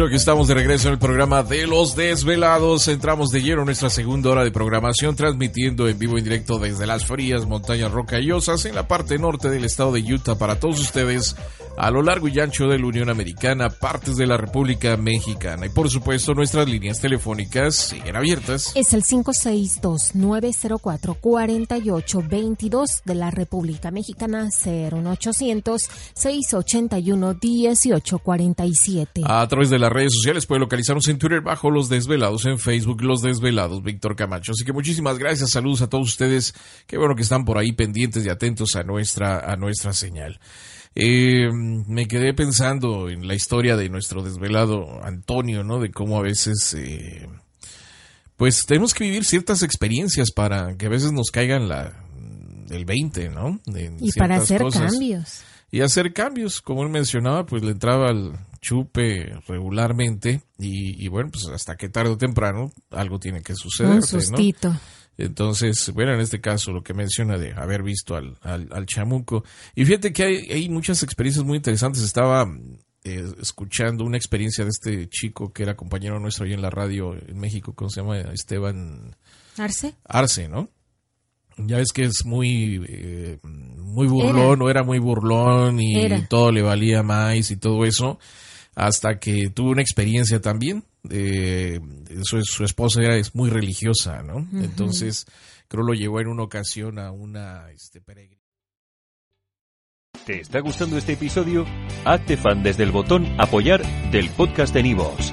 Quiero que estamos de regreso en el programa de Los Desvelados. Entramos de lleno en nuestra segunda hora de programación, transmitiendo en vivo y directo desde las frías montañas rocallosas en la parte norte del estado de Utah para todos ustedes a lo largo y ancho de la Unión Americana, partes de la República Mexicana. Y por supuesto, nuestras líneas telefónicas siguen abiertas. Es el 562-904-4822 de la República Mexicana, 01800-681-1847. A través de las redes sociales puede localizarnos en Twitter bajo Los Desvelados, en Facebook Los Desvelados, Víctor Camacho. Así que muchísimas gracias, saludos a todos ustedes. Qué bueno que están por ahí pendientes y atentos a nuestra, a nuestra señal. Eh, me quedé pensando en la historia de nuestro desvelado Antonio, ¿no? De cómo a veces, eh, pues tenemos que vivir ciertas experiencias para que a veces nos caigan la, el 20, ¿no? y para hacer cambios. Y hacer cambios, como él mencionaba, pues le entraba al chupe regularmente y, bueno, pues hasta que tarde o temprano algo tiene que suceder. Un sustito. Entonces, bueno, en este caso lo que menciona de haber visto al, al, chamuco. Y fíjate que hay, hay, muchas experiencias muy interesantes. Estaba eh, escuchando una experiencia de este chico que era compañero nuestro ahí en la radio en México, ¿cómo se llama? Esteban... Arce. Arce, ¿no? Ya ves que es muy, eh, muy burlón, o era muy burlón y todo le valía más y todo eso, hasta que tuvo una experiencia también eh, su, esposa era, es muy religiosa, ¿no? Entonces, creo lo llevó en una ocasión a una este, peregrina. ¿Te está gustando este episodio? Hazte fan desde el botón apoyar del podcast de Nivos.